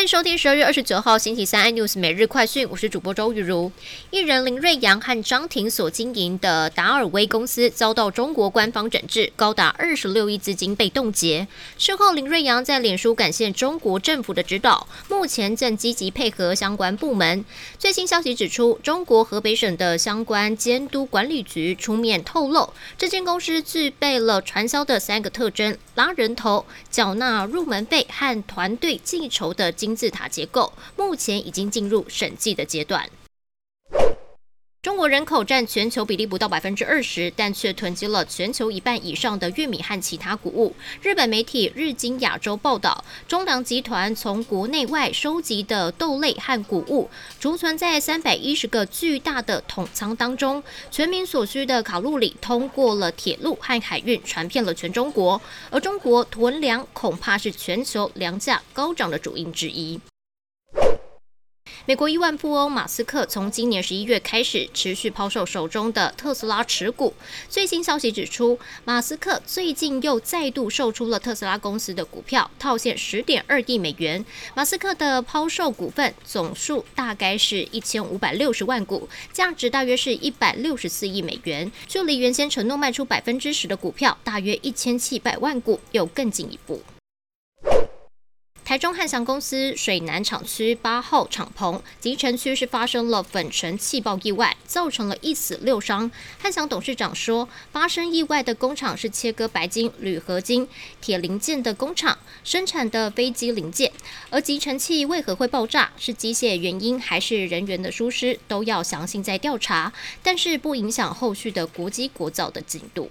欢迎收听十二月二十九号星期三 iNews 每日快讯，我是主播周玉如。艺人林瑞阳和张庭所经营的达尔威公司遭到中国官方整治，高达二十六亿资金被冻结。事后，林瑞阳在脸书感谢中国政府的指导，目前正积极配合相关部门。最新消息指出，中国河北省的相关监督管理局出面透露，这间公司具备了传销的三个特征：拉人头、缴纳入门费和团队计酬的经。金字塔结构目前已经进入审计的阶段。中国人口占全球比例不到百分之二十，但却囤积了全球一半以上的玉米和其他谷物。日本媒体日经亚洲报道，中粮集团从国内外收集的豆类和谷物，储存在三百一十个巨大的桶仓当中。全民所需的卡路里通过了铁路和海运传遍了全中国，而中国囤粮恐怕是全球粮价高涨的主因之一。美国亿万富翁马斯克从今年十一月开始持续抛售手中的特斯拉持股。最新消息指出，马斯克最近又再度售出了特斯拉公司的股票，套现十点二亿美元。马斯克的抛售股份总数大概是一千五百六十万股，价值大约是一百六十四亿美元，距离原先承诺卖出百分之十的股票，大约一千七百万股，又更进一步。台中汉翔公司水南厂区八号厂棚集成区是发生了粉尘气爆意外，造成了一死六伤。汉翔董事长说，发生意外的工厂是切割白金、铝合金、铁零件的工厂，生产的飞机零件。而集成器为何会爆炸，是机械原因还是人员的疏失，都要详细再调查，但是不影响后续的国机国造的进度。